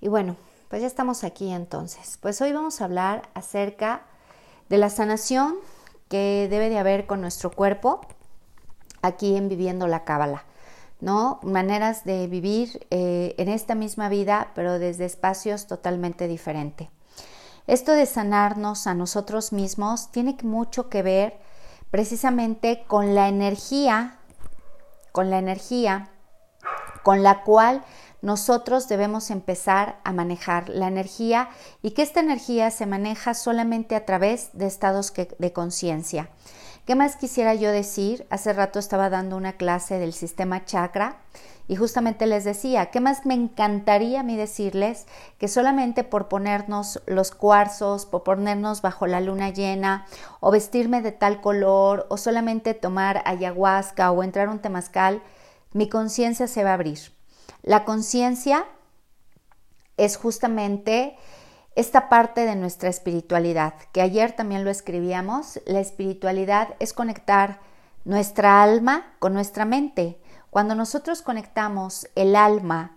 Y bueno, pues ya estamos aquí entonces. Pues hoy vamos a hablar acerca de la sanación que debe de haber con nuestro cuerpo aquí en Viviendo la Cábala, ¿no? Maneras de vivir eh, en esta misma vida, pero desde espacios totalmente diferentes. Esto de sanarnos a nosotros mismos tiene mucho que ver precisamente con la energía, con la energía con la cual nosotros debemos empezar a manejar la energía y que esta energía se maneja solamente a través de estados de conciencia. ¿Qué más quisiera yo decir? Hace rato estaba dando una clase del sistema chakra y justamente les decía, ¿qué más me encantaría a mí decirles que solamente por ponernos los cuarzos, por ponernos bajo la luna llena, o vestirme de tal color, o solamente tomar ayahuasca o entrar un temazcal, mi conciencia se va a abrir. La conciencia es justamente esta parte de nuestra espiritualidad, que ayer también lo escribíamos, la espiritualidad es conectar nuestra alma con nuestra mente. Cuando nosotros conectamos el alma,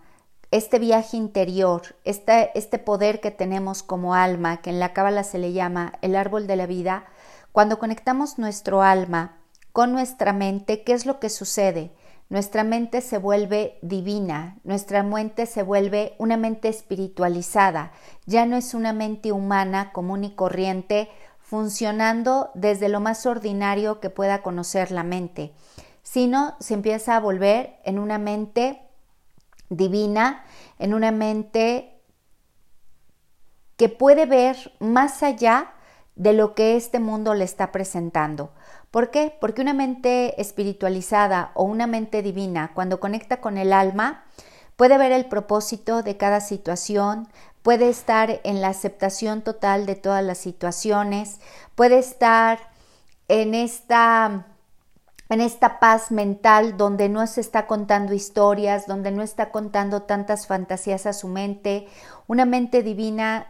este viaje interior, este, poder que tenemos como alma, que en la cábala se le llama el árbol de la vida, cuando conectamos nuestro alma con nuestra mente, ¿qué es lo que sucede? Nuestra mente se vuelve divina, nuestra mente se vuelve una mente espiritualizada, ya no es una mente humana común y corriente funcionando desde lo más ordinario que pueda conocer la mente, sino se empieza a volver en una mente divina, en una mente que puede ver más allá de lo que este mundo le está presentando. ¿Por qué? Porque una mente espiritualizada o una mente divina, cuando conecta con el alma, puede ver el propósito de cada situación, puede estar en la aceptación total de todas las situaciones, puede estar en esta en esta paz mental donde no se está contando historias, donde no está contando tantas fantasías a su mente, una mente divina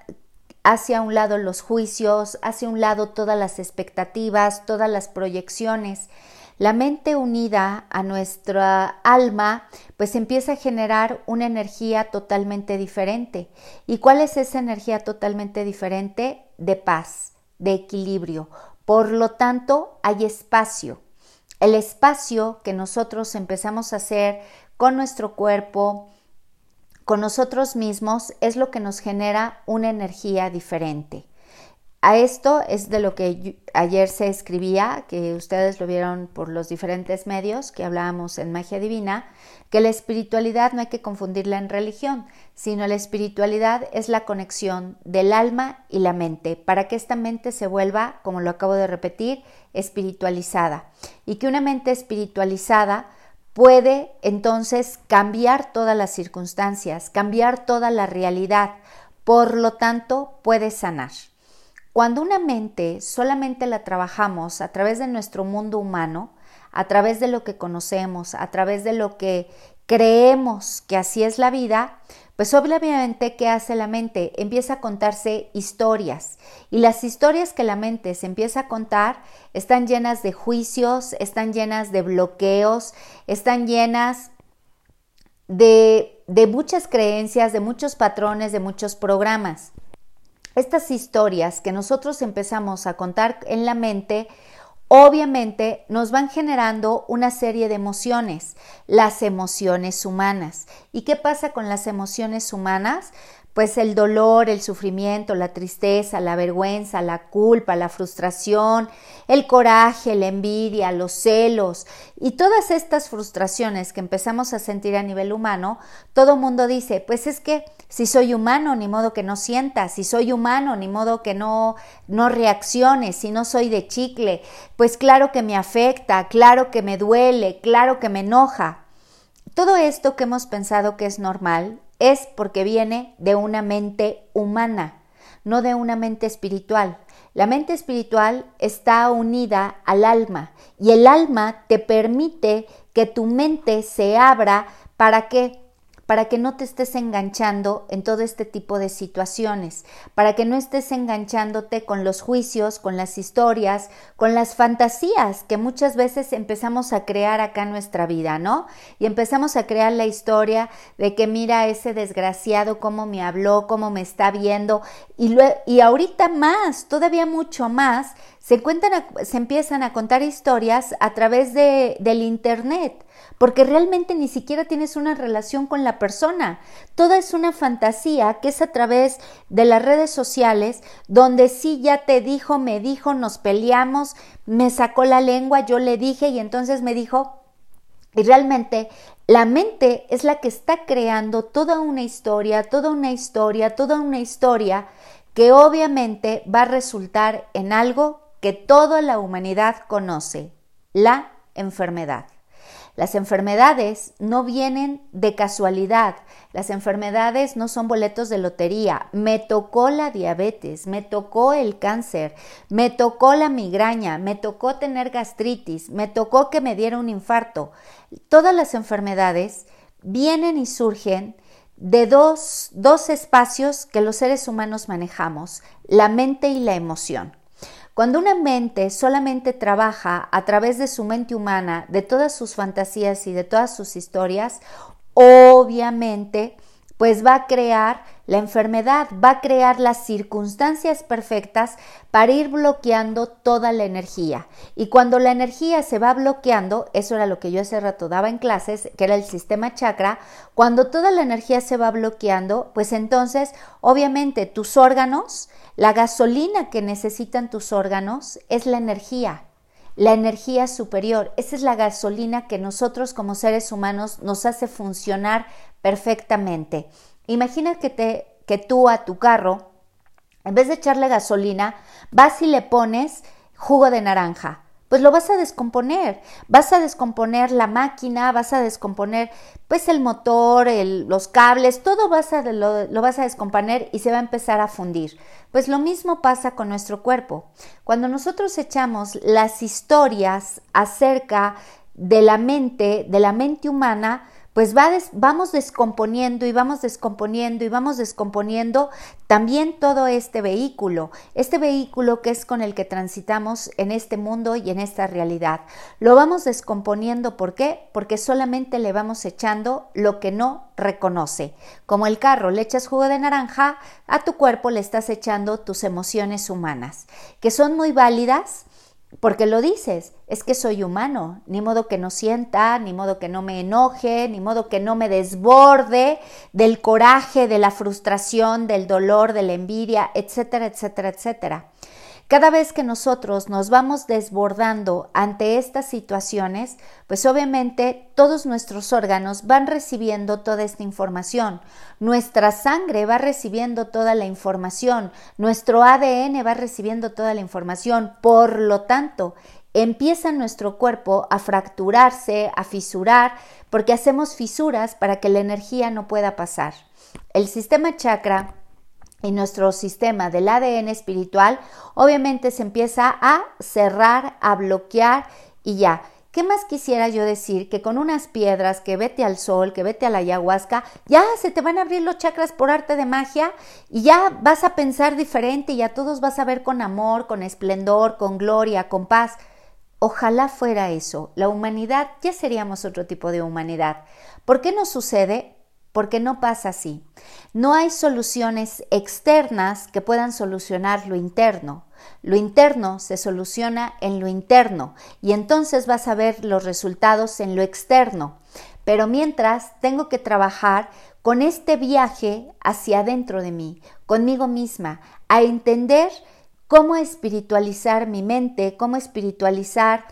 hacia un lado los juicios, hacia un lado todas las expectativas, todas las proyecciones. La mente unida a nuestra alma, pues empieza a generar una energía totalmente diferente. ¿Y cuál es esa energía totalmente diferente? De paz, de equilibrio. Por lo tanto, hay espacio. El espacio que nosotros empezamos a hacer con nuestro cuerpo, con nosotros mismos es lo que nos genera una energía diferente. A esto es de lo que ayer se escribía, que ustedes lo vieron por los diferentes medios que hablábamos en Magia Divina, que la espiritualidad no hay que confundirla en religión, sino la espiritualidad es la conexión del alma y la mente, para que esta mente se vuelva, como lo acabo de repetir, espiritualizada. Y que una mente espiritualizada puede entonces cambiar todas las circunstancias, cambiar toda la realidad, por lo tanto puede sanar. Cuando una mente solamente la trabajamos a través de nuestro mundo humano, a través de lo que conocemos, a través de lo que creemos que así es la vida, pues obviamente, ¿qué hace la mente? Empieza a contarse historias. Y las historias que la mente se empieza a contar están llenas de juicios, están llenas de bloqueos, están llenas de, de muchas creencias, de muchos patrones, de muchos programas. Estas historias que nosotros empezamos a contar en la mente, obviamente nos van generando una serie de emociones, las emociones humanas. ¿Y qué pasa con las emociones humanas? Pues el dolor, el sufrimiento, la tristeza, la vergüenza, la culpa, la frustración, el coraje, la envidia, los celos y todas estas frustraciones que empezamos a sentir a nivel humano, todo mundo dice, pues es que si soy humano, ni modo que no sienta, si soy humano, ni modo que no no reaccione, si no soy de chicle, pues claro que me afecta, claro que me duele, claro que me enoja. Todo esto que hemos pensado que es normal es porque viene de una mente humana, no de una mente espiritual. La mente espiritual está unida al alma y el alma te permite que tu mente se abra para qué? Para que no te estés enganchando en todo este tipo de situaciones, para que no estés enganchándote con los juicios, con las historias, con las fantasías que muchas veces empezamos a crear acá en nuestra vida, ¿no? Y empezamos a crear la historia de que mira ese desgraciado cómo me habló, cómo me está viendo y, y ahorita más, todavía mucho más, se, cuentan se empiezan a contar historias a través de, del Internet porque realmente ni siquiera tienes una relación con la persona. Toda es una fantasía que es a través de las redes sociales, donde sí ya te dijo, me dijo, nos peleamos, me sacó la lengua, yo le dije y entonces me dijo, y realmente la mente es la que está creando toda una historia, toda una historia, toda una historia que obviamente va a resultar en algo que toda la humanidad conoce, la enfermedad. Las enfermedades no vienen de casualidad, las enfermedades no son boletos de lotería. Me tocó la diabetes, me tocó el cáncer, me tocó la migraña, me tocó tener gastritis, me tocó que me diera un infarto. Todas las enfermedades vienen y surgen de dos, dos espacios que los seres humanos manejamos, la mente y la emoción. Cuando una mente solamente trabaja a través de su mente humana, de todas sus fantasías y de todas sus historias, obviamente pues va a crear la enfermedad, va a crear las circunstancias perfectas para ir bloqueando toda la energía. Y cuando la energía se va bloqueando, eso era lo que yo hace rato daba en clases, que era el sistema chakra, cuando toda la energía se va bloqueando, pues entonces obviamente tus órganos, la gasolina que necesitan tus órganos es la energía la energía superior. Esa es la gasolina que nosotros como seres humanos nos hace funcionar perfectamente. Imagina que, te, que tú a tu carro, en vez de echarle gasolina, vas y le pones jugo de naranja. Pues lo vas a descomponer, vas a descomponer la máquina, vas a descomponer pues el motor, los cables, todo vas a, lo, lo vas a descomponer y se va a empezar a fundir. Pues lo mismo pasa con nuestro cuerpo. Cuando nosotros echamos las historias acerca de la mente, de la mente humana, pues vamos descomponiendo y vamos descomponiendo y vamos descomponiendo también todo este vehículo, este vehículo que es con el que transitamos en este mundo y en esta realidad. Lo vamos descomponiendo, ¿por qué? Porque solamente le vamos echando lo que no reconoce. Como el carro, le echas jugo de naranja, a tu cuerpo le estás echando tus emociones humanas, que son muy válidas, porque lo dices, es que soy humano, ni modo que no sienta, ni modo que no me enoje, ni modo que no me desborde del coraje, de la frustración, del dolor, de la envidia, etcétera, etcétera, etcétera. Cada vez que nosotros nos vamos desbordando ante estas situaciones, pues obviamente todos nuestros órganos van recibiendo toda esta información. Nuestra sangre va recibiendo toda la información, nuestro ADN va recibiendo toda la información. Por lo tanto, empieza nuestro cuerpo a fracturarse, a fisurar, porque hacemos fisuras para que la energía no pueda pasar. El sistema chakra y nuestro sistema del ADN espiritual, obviamente se empieza a cerrar, a bloquear y ya. ¿Qué más quisiera yo decir? Que con unas piedras, que vete al sol, que vete a la ayahuasca, ya se te van a abrir los chakras por arte de magia y ya vas a pensar diferente y a todos vas a ver con amor, con esplendor, con gloria, con paz. Ojalá fuera eso. La humanidad ya seríamos otro tipo de humanidad. ¿Por qué no sucede? Porque no pasa así. No hay soluciones externas que puedan solucionar lo interno. Lo interno se soluciona en lo interno y entonces vas a ver los resultados en lo externo. Pero mientras tengo que trabajar con este viaje hacia adentro de mí, conmigo misma, a entender cómo espiritualizar mi mente, cómo espiritualizar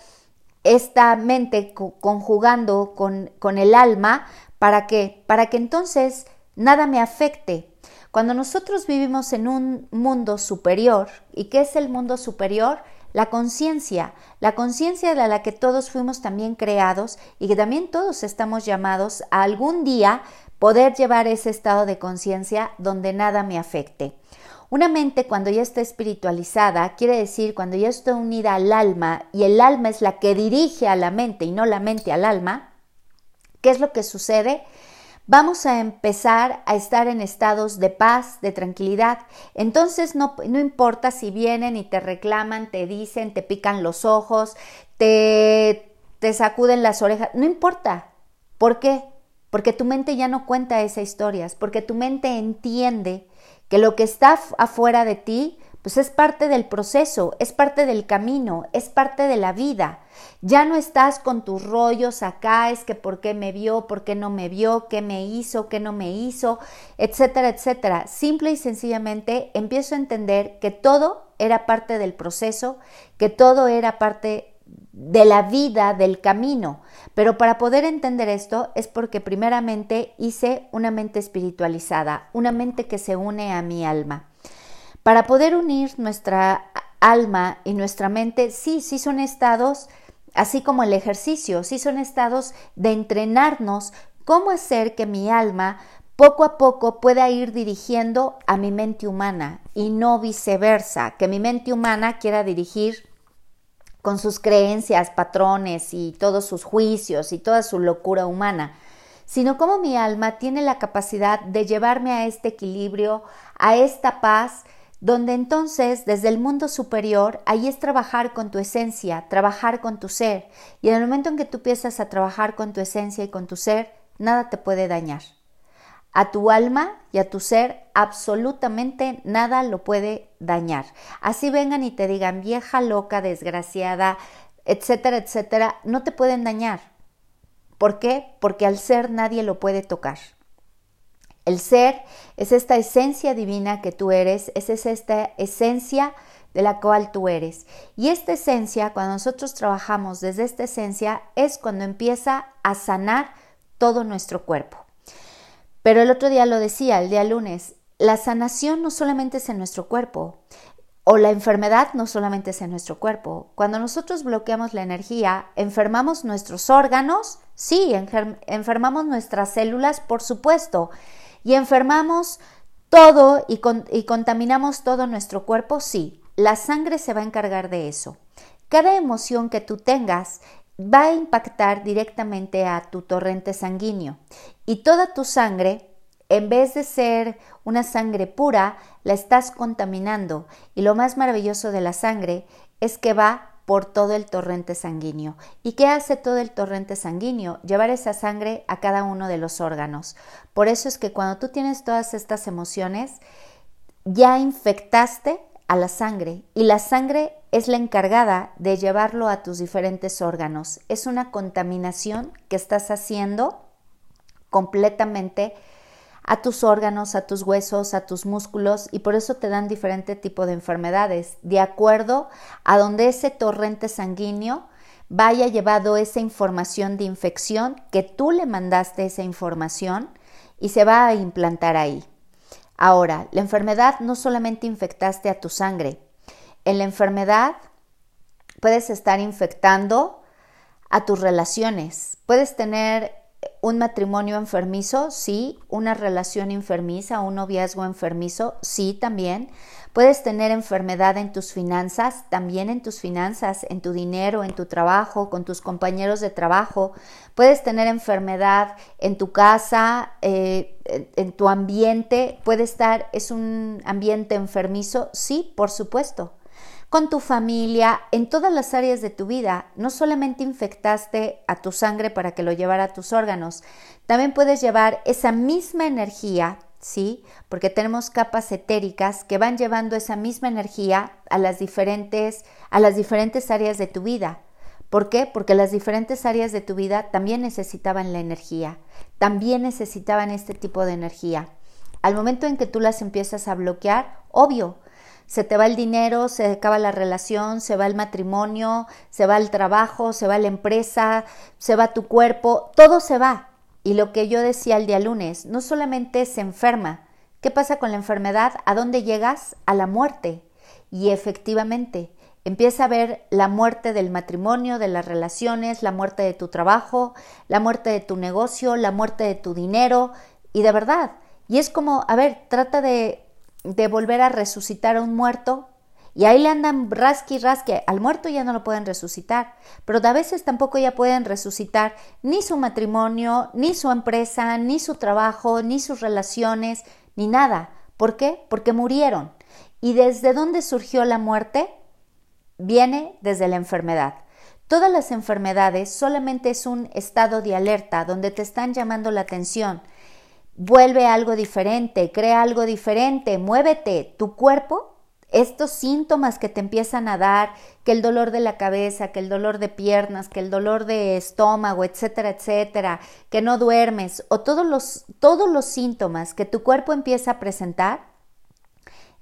esta mente conjugando con, el alma ¿Para qué? Para que entonces nada me afecte. Cuando nosotros vivimos en un mundo superior, ¿y qué es el mundo superior? La conciencia, la conciencia de la que todos fuimos también creados y que también todos estamos llamados a algún día poder llevar ese estado de conciencia donde nada me afecte. Una mente cuando ya está espiritualizada quiere decir cuando ya está unida al alma y el alma es la que dirige a la mente y no la mente al alma, ¿Qué es lo que sucede? vamos a empezar a estar en estados de paz, de tranquilidad. Entonces no, no importa si vienen y te reclaman, te dicen, te pican los ojos, te, te sacuden las orejas, no importa. ¿Por qué? Porque tu mente ya no cuenta esas historias, porque tu mente entiende que lo que está afuera de ti pues es parte del proceso, es parte del camino, es parte de la vida. Ya no estás con tus rollos acá, es que por qué me vio, por qué no me vio, qué me hizo, qué no me hizo, etcétera, etcétera. Simple y sencillamente empiezo a entender que todo era parte del proceso, que todo era parte de la vida, del camino. Pero para poder entender esto es porque primeramente hice una mente espiritualizada, una mente que se une a mi alma. Para poder unir nuestra alma y nuestra mente, sí, sí son estados, así como el ejercicio, sí son estados de entrenarnos cómo hacer que mi alma poco a poco pueda ir dirigiendo a mi mente humana y no viceversa, que mi mente humana quiera dirigir con sus creencias, patrones y todos sus juicios y toda su locura humana, sino cómo mi alma tiene la capacidad de llevarme a este equilibrio, a esta paz, donde entonces desde el mundo superior ahí es trabajar con tu esencia, trabajar con tu ser, y en el momento en que tú empiezas a trabajar con tu esencia y con tu ser, nada te puede dañar. A tu alma y a tu ser absolutamente nada lo puede dañar. Así vengan y te digan vieja, loca, desgraciada, etcétera, etcétera, no te pueden dañar. ¿Por qué? Porque al ser nadie lo puede tocar. El ser es esta esencia divina que tú eres, es esta esencia de la cual tú eres. Y esta esencia, cuando nosotros trabajamos desde esta esencia, es cuando empieza a sanar todo nuestro cuerpo. Pero el otro día lo decía, el día lunes, la sanación no solamente es en nuestro cuerpo, o la enfermedad no solamente es en nuestro cuerpo. Cuando nosotros bloqueamos la energía, enfermamos nuestros órganos, sí, enfermamos nuestras células, por supuesto, y enfermamos todo y, contaminamos todo nuestro cuerpo, sí, la sangre se va a encargar de eso. Cada emoción que tú tengas va a impactar directamente a tu torrente sanguíneo. Y toda tu sangre, en vez de ser una sangre pura, la estás contaminando. Y lo más maravilloso de la sangre es que va por todo el torrente sanguíneo. ¿Y qué hace todo el torrente sanguíneo? Llevar esa sangre a cada uno de los órganos. Por eso es que cuando tú tienes todas estas emociones, ya infectaste a la sangre y la sangre es la encargada de llevarlo a tus diferentes órganos. Es una contaminación que estás haciendo completamente a tus órganos, a tus huesos, a tus músculos y por eso te dan diferente tipo de enfermedades, de acuerdo a donde ese torrente sanguíneo vaya llevado esa información de infección, que tú le mandaste esa información y se va a implantar ahí. Ahora, la enfermedad no solamente infectaste a tu sangre, en la enfermedad puedes estar infectando a tus relaciones, puedes tener un matrimonio enfermizo, sí, una relación enfermiza, un noviazgo enfermizo, sí, también. Puedes tener enfermedad en tus finanzas, también en tus finanzas, en tu dinero, en tu trabajo, con tus compañeros de trabajo. Puedes tener enfermedad en tu casa, eh, en tu ambiente. Puede estar, es un ambiente enfermizo, sí, por supuesto con tu familia, en todas las áreas de tu vida. No solamente infectaste a tu sangre para que lo llevara a tus órganos, también puedes llevar esa misma energía, ¿sí? Porque tenemos capas etéricas que van llevando esa misma energía a las diferentes, a las diferentes áreas de tu vida. ¿Por qué? Porque las diferentes áreas de tu vida también necesitaban la energía, también necesitaban este tipo de energía. Al momento en que tú las empiezas a bloquear, obvio, se te va el dinero, se acaba la relación, se va el matrimonio, se va el trabajo, se va la empresa, se va tu cuerpo, todo se va. Y lo que yo decía el día lunes, no solamente se enferma, ¿qué pasa con la enfermedad? ¿A dónde llegas? A la muerte. Y efectivamente, empieza a ver la muerte del matrimonio, de las relaciones, la muerte de tu trabajo, la muerte de tu negocio, la muerte de tu dinero, y de verdad. Y es como, a ver, trata de de volver a resucitar a un muerto Y ahí le andan rasqui rasque. Al muerto ya no lo pueden resucitar. Pero a veces tampoco ya pueden resucitar ni su matrimonio, ni su empresa, ni su trabajo, ni sus relaciones, ni nada. ¿Por qué? Porque murieron. ¿Y desde dónde surgió la muerte? Viene desde la enfermedad. Todas las enfermedades solamente es un estado de alerta donde te están llamando la atención. Vuelve algo diferente, crea algo diferente, muévete. Tu cuerpo, estos síntomas que te empiezan a dar, que el dolor de la cabeza, que el dolor de piernas, que el dolor de estómago, etcétera, etcétera, que no duermes, o todos los, todos los síntomas que tu cuerpo empieza a presentar,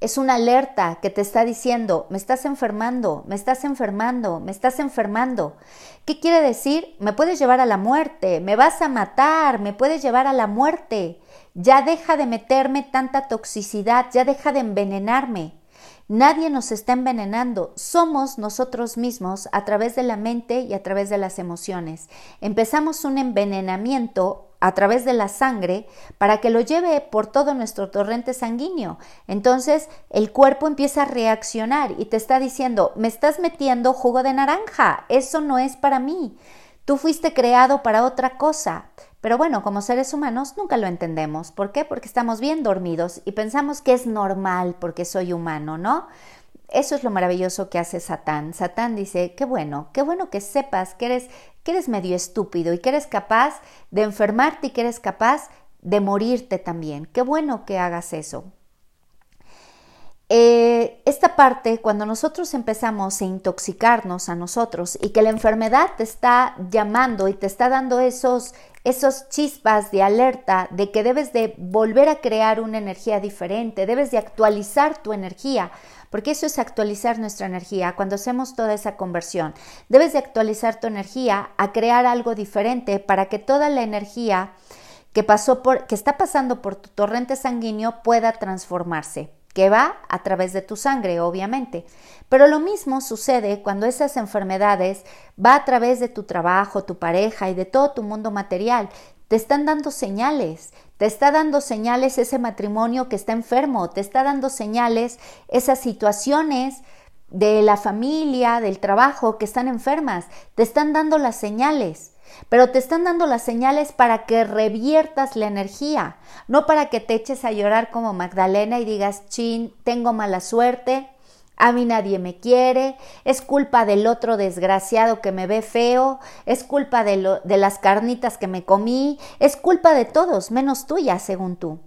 es una alerta que te está diciendo, me estás enfermando, me estás enfermando, me estás enfermando. ¿Qué quiere decir? Me puedes llevar a la muerte, me vas a matar, me puedes llevar a la muerte. Ya deja de meterme tanta toxicidad, ya deja de envenenarme. Nadie nos está envenenando, somos nosotros mismos a través de la mente y a través de las emociones. Empezamos un envenenamiento a través de la sangre para que lo lleve por todo nuestro torrente sanguíneo. Entonces el cuerpo empieza a reaccionar y te está diciendo, me estás metiendo jugo de naranja, eso no es para mí. Tú fuiste creado para otra cosa. Pero bueno, como seres humanos nunca lo entendemos. ¿Por qué? Porque estamos bien dormidos y pensamos que es normal porque soy humano, ¿no? Eso es lo maravilloso que hace Satán. Satán dice, qué bueno, qué bueno que sepas que eres, que eres medio estúpido y que eres capaz de enfermarte y que eres capaz de morirte también. Qué bueno que hagas eso. Eh, esta parte, cuando nosotros empezamos a intoxicarnos a nosotros y que la enfermedad te está llamando y te está dando esos, esos chispas de alerta de que debes de volver a crear una energía diferente, debes de actualizar tu energía, porque eso es actualizar nuestra energía cuando hacemos toda esa conversión. Debes de actualizar tu energía a crear algo diferente para que toda la energía que pasó por que está pasando por tu torrente sanguíneo pueda transformarse que va a través de tu sangre, obviamente. Pero lo mismo sucede cuando esas enfermedades va a través de tu trabajo, tu pareja y de todo tu mundo material. Te están dando señales, te está dando señales ese matrimonio que está enfermo, te está dando señales esas situaciones de la familia, del trabajo que están enfermas, te están dando las señales pero te están dando las señales para que reviertas la energía, no para que te eches a llorar como Magdalena y digas, chin, tengo mala suerte, a mí nadie me quiere, es culpa del otro desgraciado que me ve feo, es culpa de, de las carnitas que me comí, es culpa de todos, menos tuya, según tú.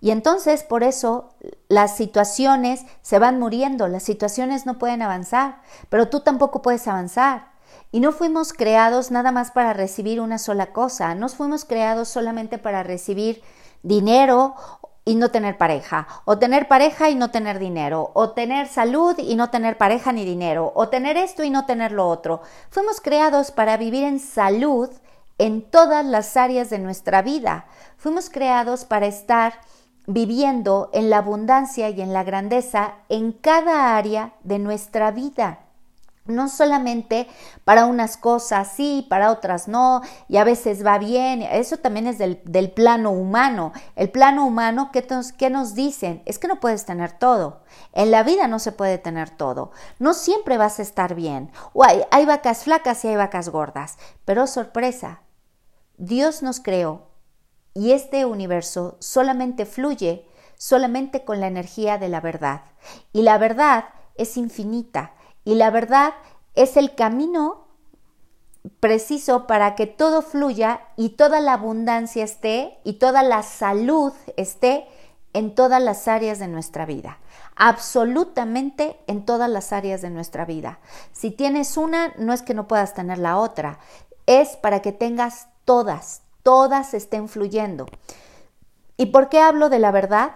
Y entonces por eso las situaciones se van muriendo, las situaciones no pueden avanzar, pero tú tampoco puedes avanzar. Y no fuimos creados nada más para recibir una sola cosa, no fuimos creados solamente para recibir dinero y no tener pareja, o tener pareja y no tener dinero, o tener salud y no tener pareja ni dinero, o tener esto y no tener lo otro. Fuimos creados para vivir en salud en todas las áreas de nuestra vida. Fuimos creados para estar viviendo en la abundancia y en la grandeza en cada área de nuestra vida no solamente para unas cosas sí, para otras no, y a veces va bien, eso también es del, plano humano. El plano humano, ¿qué nos, ¿qué nos dicen? Es que no puedes tener todo. En la vida no se puede tener todo. No siempre vas a estar bien. Hay, hay vacas flacas y hay vacas gordas. Pero sorpresa, Dios nos creó y este universo solamente fluye solamente con la energía de la verdad. Y la verdad es infinita y la verdad es el camino preciso para que todo fluya y toda la abundancia esté y toda la salud esté en todas las áreas de nuestra vida. Absolutamente en todas las áreas de nuestra vida. Si tienes una, no es que no puedas tener la otra, es para que tengas todas, todas estén fluyendo. ¿Y por qué hablo de la verdad?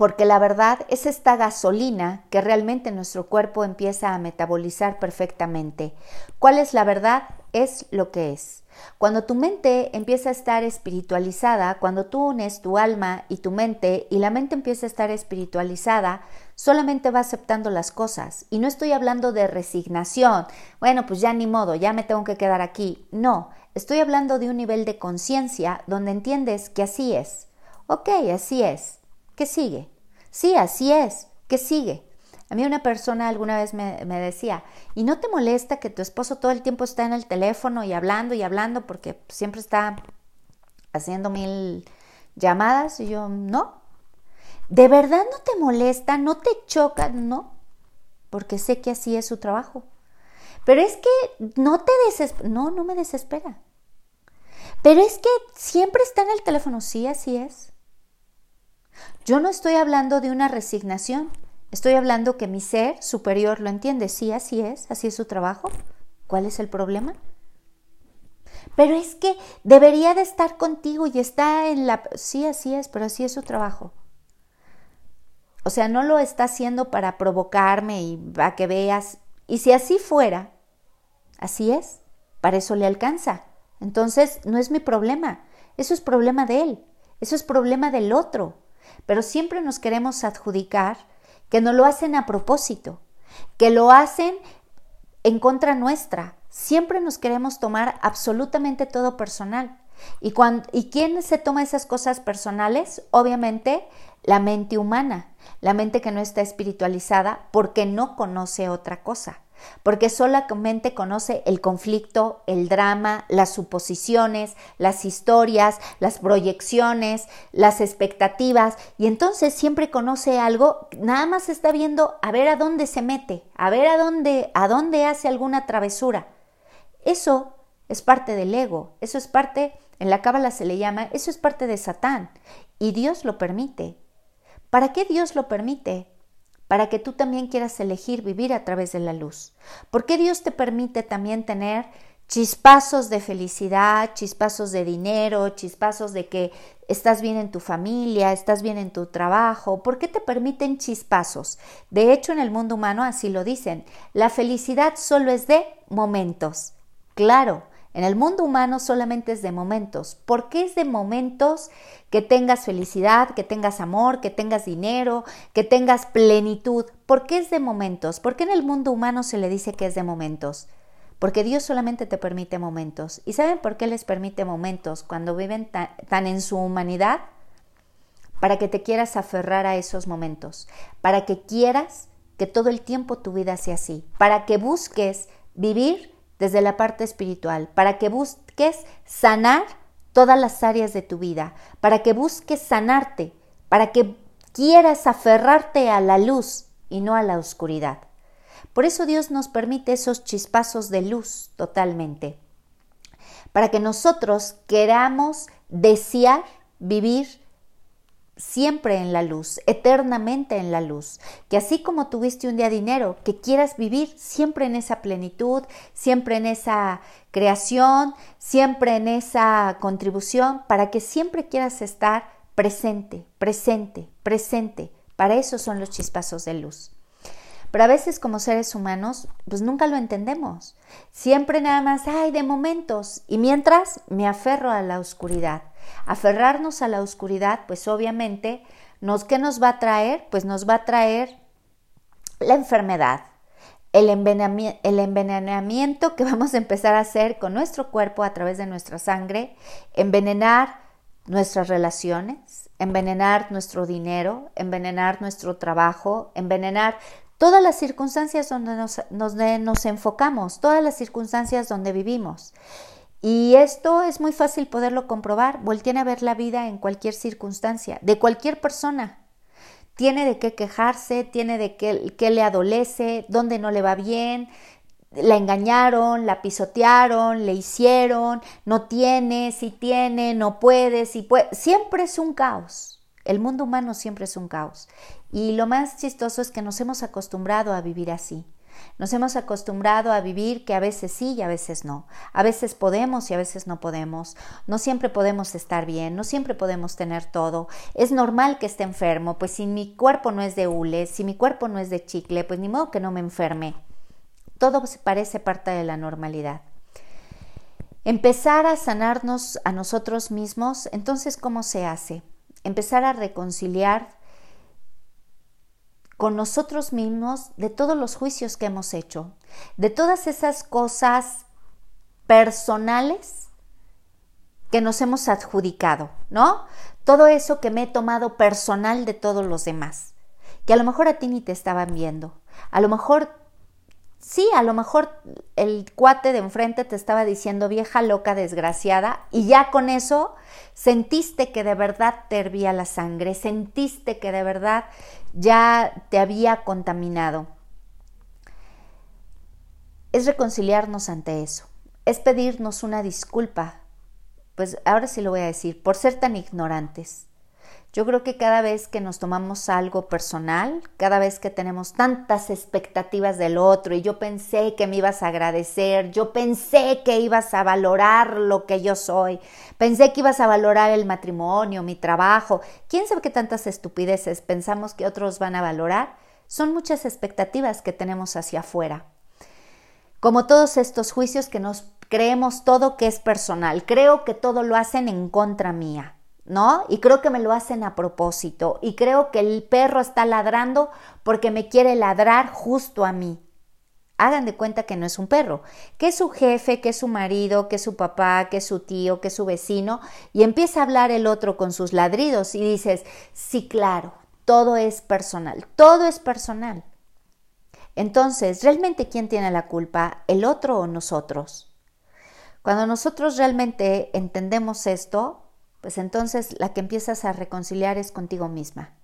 Porque la verdad es esta gasolina que realmente nuestro cuerpo empieza a metabolizar perfectamente. ¿Cuál es la verdad? Es lo que es. Cuando tu mente empieza a estar espiritualizada, cuando tú unes tu alma y tu mente y la mente empieza a estar espiritualizada, solamente va aceptando las cosas. Y no estoy hablando de resignación, bueno, pues ya ni modo, ya me tengo que quedar aquí. No, estoy hablando de un nivel de conciencia donde entiendes que así es. Ok, así es. ¿Qué sigue? Sí, así es. ¿Qué sigue? A mí una persona alguna vez me, me, decía, ¿y no te molesta que tu esposo todo el tiempo está en el teléfono y hablando y hablando porque siempre está haciendo mil llamadas? Y yo, no. ¿De verdad no te molesta? ¿No te choca? No, porque sé que así es su trabajo. Pero es que no te desespera. No, no me desespera. Pero es que siempre está en el teléfono. Sí, así es. Yo no estoy hablando de una resignación. Estoy hablando que mi ser superior lo entiende. Sí, así es. Así es su trabajo. ¿Cuál es el problema? Pero es que debería de estar contigo y está en la... Sí, así es, pero así es su trabajo. O sea, no lo está haciendo para provocarme y a que veas. Y si así fuera, así es, para eso le alcanza. Entonces, no es mi problema, eso es problema de él, eso es problema del otro. Pero siempre nos queremos adjudicar que no lo hacen a propósito, que lo hacen en contra nuestra. Siempre nos queremos tomar absolutamente todo personal. ¿Y, ¿Y quién se toma esas cosas personales? Obviamente la mente humana, la mente que no está espiritualizada porque no conoce otra cosa porque solamente conoce el conflicto, el drama, las suposiciones, las historias, las proyecciones, las expectativas, y entonces siempre conoce algo, nada más está viendo a ver a dónde se mete, a ver a dónde, a dónde hace alguna travesura. Eso es parte del ego, eso es parte, en la cábala se le llama, eso es parte de Satán, y Dios lo permite. ¿Para qué Dios lo permite? Para que tú también quieras elegir vivir a través de la luz. ¿Por qué Dios te permite también tener chispazos de felicidad, chispazos de dinero, chispazos de que estás bien en tu familia, estás bien en tu trabajo? ¿Por qué te permiten chispazos? De hecho, en el mundo humano así lo dicen. La felicidad solo es de momentos. Claro, en el mundo humano solamente es de momentos. ¿Por qué es de momentos que tengas felicidad, que tengas amor, que tengas dinero, que tengas plenitud? ¿Por qué es de momentos? ¿Por qué en el mundo humano se le dice que es de momentos? Porque Dios solamente te permite momentos. ¿Y saben por qué les permite momentos cuando viven tan, en su humanidad? Para que te quieras aferrar a esos momentos, para que quieras que todo el tiempo tu vida sea así, para que busques vivir desde la parte espiritual, para que busques sanar todas las áreas de tu vida, para que busques sanarte, para que quieras aferrarte a la luz y no a la oscuridad. Por eso Dios nos permite esos chispazos de luz totalmente, para que nosotros queramos desear vivir siempre en la luz, eternamente en la luz, que así como tuviste un día dinero, que quieras vivir siempre en esa plenitud, siempre en esa creación, siempre en esa contribución, para que siempre quieras estar presente, presente, presente. Para eso son los chispazos de luz. Pero a veces como seres humanos, pues nunca lo entendemos. Siempre nada más, ay, de momentos. Y mientras me aferro a la oscuridad. Aferrarnos a la oscuridad, pues obviamente, ¿qué nos va a traer? Pues nos va a traer la enfermedad, el envenenamiento que vamos a empezar a hacer con nuestro cuerpo a través de nuestra sangre, envenenar nuestras relaciones, envenenar nuestro dinero, envenenar nuestro trabajo, envenenar todas las circunstancias donde nos, nos, enfocamos, todas las circunstancias donde vivimos. Y esto es muy fácil poderlo comprobar. Volteen a ver la vida en cualquier circunstancia, de cualquier persona. Tiene de qué quejarse, tiene de qué, qué le adolece, dónde no le va bien, la engañaron, la pisotearon, le hicieron, no tiene, si tiene, no puede, si puede. Siempre es un caos. El mundo humano siempre es un caos. Y lo más chistoso es que nos hemos acostumbrado a vivir así. Nos hemos acostumbrado a vivir que a veces sí y a veces no. A veces podemos y a veces no podemos. No siempre podemos estar bien, no siempre podemos tener todo. Es normal que esté enfermo, pues si mi cuerpo no es de hule, si mi cuerpo no es de chicle, pues ni modo que no me enferme. Todo parece parte de la normalidad. Empezar a sanarnos a nosotros mismos, entonces, ¿cómo se hace? Empezar a reconciliar con nosotros mismos de todos los juicios que hemos hecho, de todas esas cosas personales que nos hemos adjudicado, ¿no? Todo eso que me he tomado personal de todos los demás, que a lo mejor a ti ni te estaban viendo, A lo mejor, sí, a lo mejor el cuate de enfrente te estaba diciendo vieja loca desgraciada y ya con eso sentiste que de verdad te hervía la sangre, sentiste que de verdad ya te había contaminado. Es reconciliarnos ante eso, es pedirnos una disculpa, pues ahora sí lo voy a decir, por ser tan ignorantes yo creo que cada vez que nos tomamos algo personal, cada vez que tenemos tantas expectativas del otro y yo pensé que me ibas a agradecer, yo pensé que ibas a valorar lo que yo soy, pensé que ibas a valorar el matrimonio, mi trabajo, quién sabe qué tantas estupideces pensamos que otros van a valorar, son muchas expectativas que tenemos hacia afuera. Como todos estos juicios que nos creemos todo que es personal, creo que todo lo hacen en contra mía. ¿No? Y creo que me lo hacen a propósito. Y creo que el perro está ladrando porque me quiere ladrar justo a mí. Hagan de cuenta que no es un perro, que es su jefe, que es su marido, que es su papá, que es su tío, que es su vecino, y empieza a hablar el otro con sus ladridos y dices, sí, claro, todo es personal, todo es personal. Entonces, ¿realmente quién tiene la culpa, el otro o nosotros? Cuando nosotros realmente entendemos esto, pues entonces la que empiezas a reconciliar es contigo misma.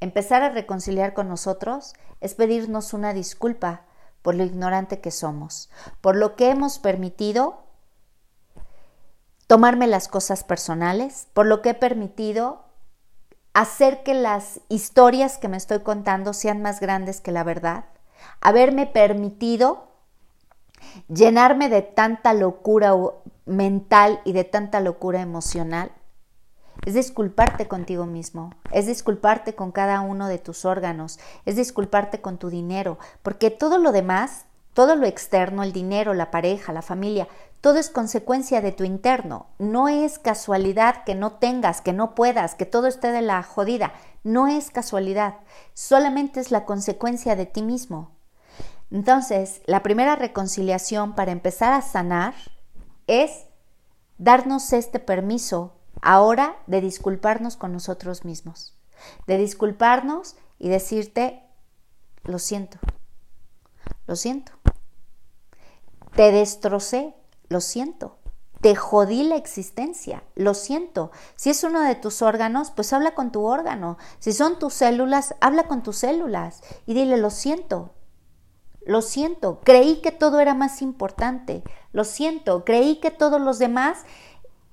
Empezar a reconciliar con nosotros es pedirnos una disculpa por lo ignorante que somos, por lo que hemos permitido tomarme las cosas personales, por lo que he permitido hacer que las historias que me estoy contando sean más grandes que la verdad, haberme permitido llenarme de tanta locura mental y de tanta locura emocional, es disculparte contigo mismo, es disculparte con cada uno de tus órganos, es disculparte con tu dinero, porque todo lo demás, todo lo externo, el dinero, la pareja, la familia, todo es consecuencia de tu interno. No es casualidad que no tengas, que no puedas, que todo esté de la jodida. No es casualidad, solamente es la consecuencia de ti mismo. Entonces, la primera reconciliación para empezar a sanar es darnos este permiso ahora de disculparnos con nosotros mismos, de disculparnos y decirte, lo siento, lo siento, te destrocé, lo siento, te jodí la existencia, lo siento. Si es uno de tus órganos, pues habla con tu órgano. Si son tus células, habla con tus células y dile, lo siento, lo siento, creí que todo era más importante, lo siento, creí que todos los demás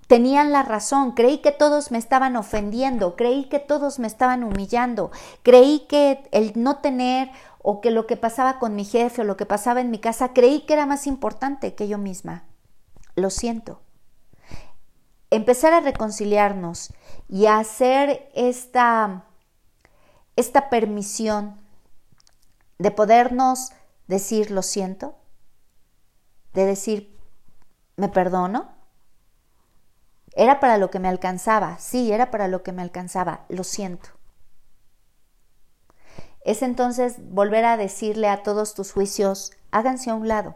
tenían la razón, creí que todos me estaban ofendiendo, creí que todos me estaban humillando, creí que el no tener o que lo que pasaba con mi jefe o lo que pasaba en mi casa, creí que era más importante que yo misma. Lo siento. Empezar a reconciliarnos y a hacer esta, esta permisión de podernos decir lo siento, de decir me perdono. Era para lo que me alcanzaba, sí, era para lo que me alcanzaba, lo siento. Es entonces volver a decirle a todos tus juicios, háganse a un lado.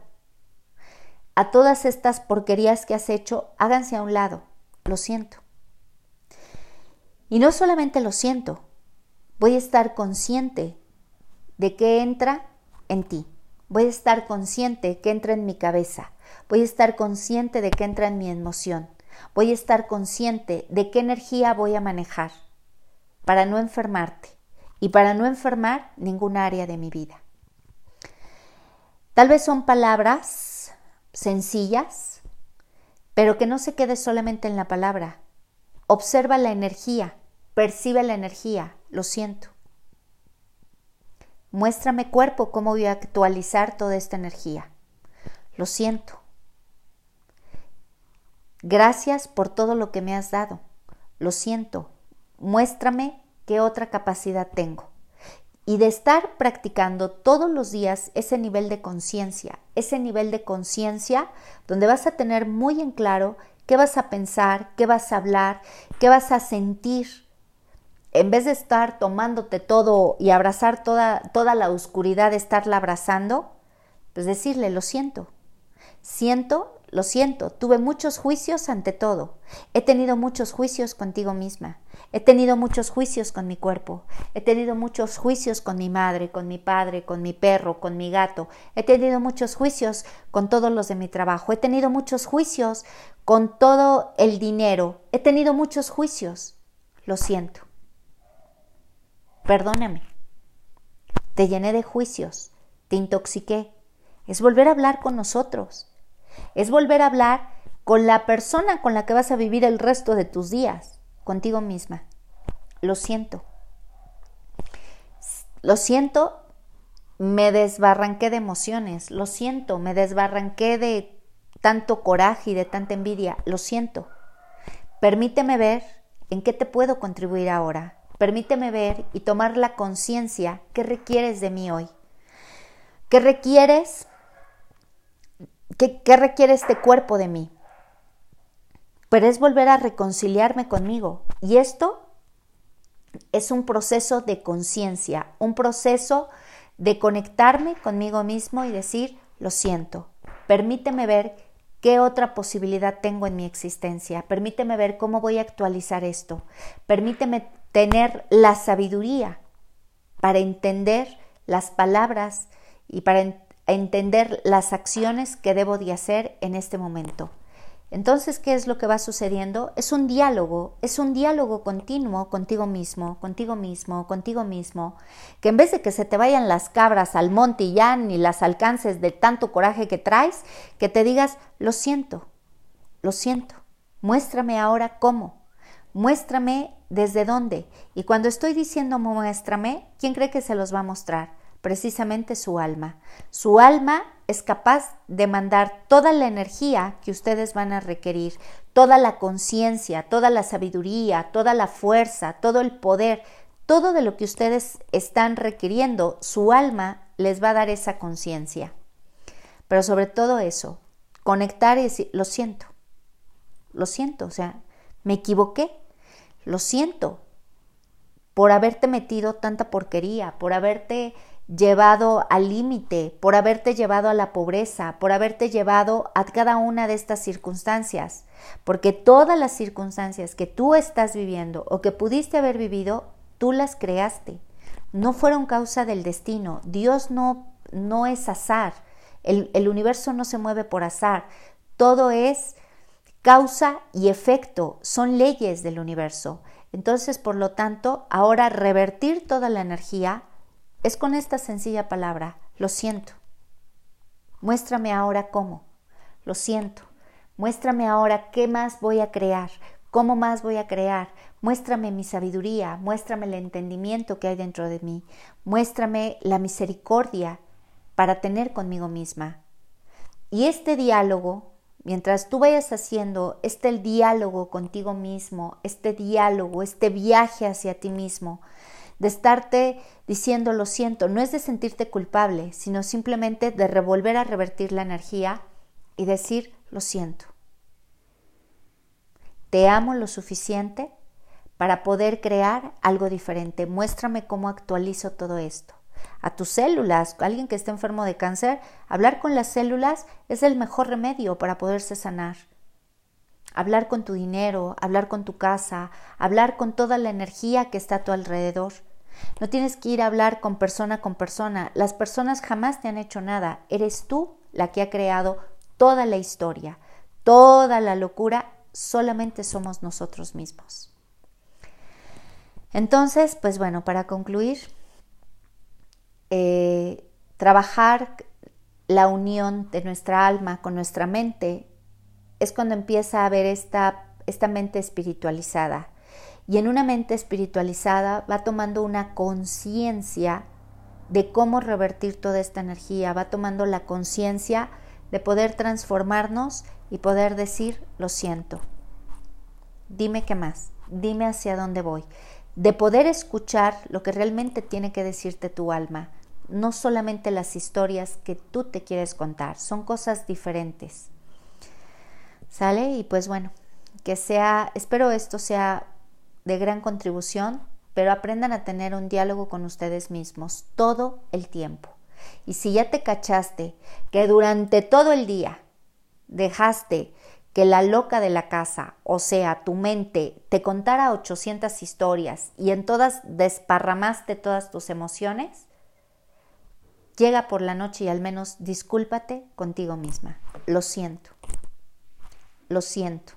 A todas estas porquerías que has hecho, háganse a un lado, lo siento. Y no solamente lo siento, voy a estar consciente de que entra en ti. Voy a estar consciente que entra en mi cabeza. Voy a estar consciente de que entra en mi emoción. Voy a estar consciente de qué energía voy a manejar para no enfermarte y para no enfermar ningún área de mi vida. Tal vez son palabras sencillas, pero que no se quede solamente en la palabra. Observa la energía, percibe la energía, lo siento. Muéstrame cuerpo cómo voy a actualizar toda esta energía. Lo siento. Gracias por todo lo que me has dado. Lo siento. Muéstrame qué otra capacidad tengo. Y de estar practicando todos los días ese nivel de conciencia, ese nivel de conciencia donde vas a tener muy en claro qué vas a pensar, qué vas a hablar, qué vas a sentir en vez de estar tomándote todo y abrazar toda, toda la oscuridad, estarla abrazando, pues decirle, lo siento. Siento lo siento, tuve muchos juicios ante todo. He tenido muchos juicios contigo misma. He tenido muchos juicios con mi cuerpo. He tenido muchos juicios con mi madre, con mi padre, con mi perro, con mi gato. He tenido muchos juicios con todos los de mi trabajo. He tenido muchos juicios con todo el dinero. He tenido muchos juicios. Lo siento. Perdóname. Te llené de juicios. Te intoxiqué. Es volver a hablar con nosotros es volver a hablar con la persona con la que vas a vivir el resto de tus días, contigo misma. Lo siento. Lo siento, me desbarranqué de emociones. Lo siento, me desbarranqué de tanto coraje y de tanta envidia. Lo siento. Permíteme ver en qué te puedo contribuir ahora. Permíteme ver y tomar la conciencia que requieres de mí hoy. ¿Qué requieres ¿Qué, requiere este cuerpo de mí? Pero es volver a reconciliarme conmigo. Y esto es un proceso de conciencia, un proceso de conectarme conmigo mismo y decir, lo siento, permíteme ver qué otra posibilidad tengo en mi existencia, permíteme ver cómo voy a actualizar esto, permíteme tener la sabiduría para entender las palabras y para entender las acciones que debo de hacer en este momento. Entonces, ¿qué es lo que va sucediendo? Es un diálogo, es un diálogo continuo contigo mismo, contigo mismo, contigo mismo, que en vez de que se te vayan las cabras al monte y ya ni las alcances de tanto coraje que traes, que te digas, lo siento, lo siento, muéstrame ahora cómo, muéstrame desde dónde. Y cuando estoy diciendo muéstrame, ¿quién cree que se los va a mostrar? precisamente su alma. Su alma es capaz de mandar toda la energía que ustedes van a requerir, toda la conciencia, toda la sabiduría, toda la fuerza, todo el poder, todo de lo que ustedes están requiriendo, su alma les va a dar esa conciencia. Pero sobre todo eso, conectar y decir, lo siento, lo siento, o sea, me equivoqué, lo siento por haberte metido tanta porquería, por haberte llevado al límite, por haberte llevado a la pobreza, por haberte llevado a cada una de estas circunstancias, porque todas las circunstancias que tú estás viviendo o que pudiste haber vivido, tú las creaste. No fueron causa del destino. Dios no, no es azar. El, el universo no se mueve por azar. Todo es causa y efecto. Son leyes del universo. Entonces, por lo tanto, ahora revertir toda la energía es con esta sencilla palabra, lo siento. Muéstrame ahora cómo. Lo siento. Muéstrame ahora qué más voy a crear, cómo más voy a crear. Muéstrame mi sabiduría, muéstrame el entendimiento que hay dentro de mí, muéstrame la misericordia para tener conmigo misma. Y este diálogo, mientras tú vayas haciendo este diálogo contigo mismo, este diálogo, este viaje hacia ti mismo, de estarte diciendo lo siento, no es de sentirte culpable, sino simplemente de revolver a revertir la energía y decir lo siento. Te amo lo suficiente para poder crear algo diferente. Muéstrame cómo actualizo todo esto. A tus células, alguien que esté enfermo de cáncer, hablar con las células es el mejor remedio para poderse sanar. Hablar con tu dinero, hablar con tu casa, hablar con toda la energía que está a tu alrededor. No tienes que ir a hablar con persona con persona. Las personas jamás te han hecho nada. Eres tú la que ha creado toda la historia, toda la locura. Solamente somos nosotros mismos. Entonces, pues bueno, para concluir, eh, trabajar la unión de nuestra alma con nuestra mente es cuando empieza a haber esta, esta mente espiritualizada. Y en una mente espiritualizada va tomando una conciencia de cómo revertir toda esta energía, va tomando la conciencia de poder transformarnos y poder decir, lo siento, dime qué más, dime hacia dónde voy, de poder escuchar lo que realmente tiene que decirte tu alma, no solamente las historias que tú te quieres contar, son cosas diferentes. ¿Sale? Y pues bueno, que sea, espero esto sea de gran contribución, pero aprendan a tener un diálogo con ustedes mismos todo el tiempo. Y si ya te cachaste que durante todo el día dejaste que la loca de la casa, o sea, tu mente, te contara 800 historias y en todas desparramaste todas tus emociones, llega por la noche y al menos discúlpate contigo misma. Lo siento. Lo siento.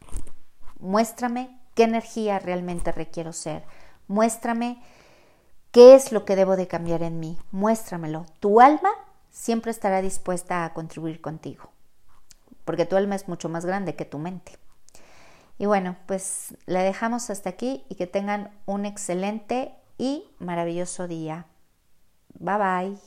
Muéstrame qué energía realmente requiero ser. Muéstrame qué es lo que debo de cambiar en mí. Muéstramelo. Tu alma siempre estará dispuesta a contribuir contigo porque tu alma es mucho más grande que tu mente. Y bueno, pues le dejamos hasta aquí y que tengan un excelente y maravilloso día. Bye bye.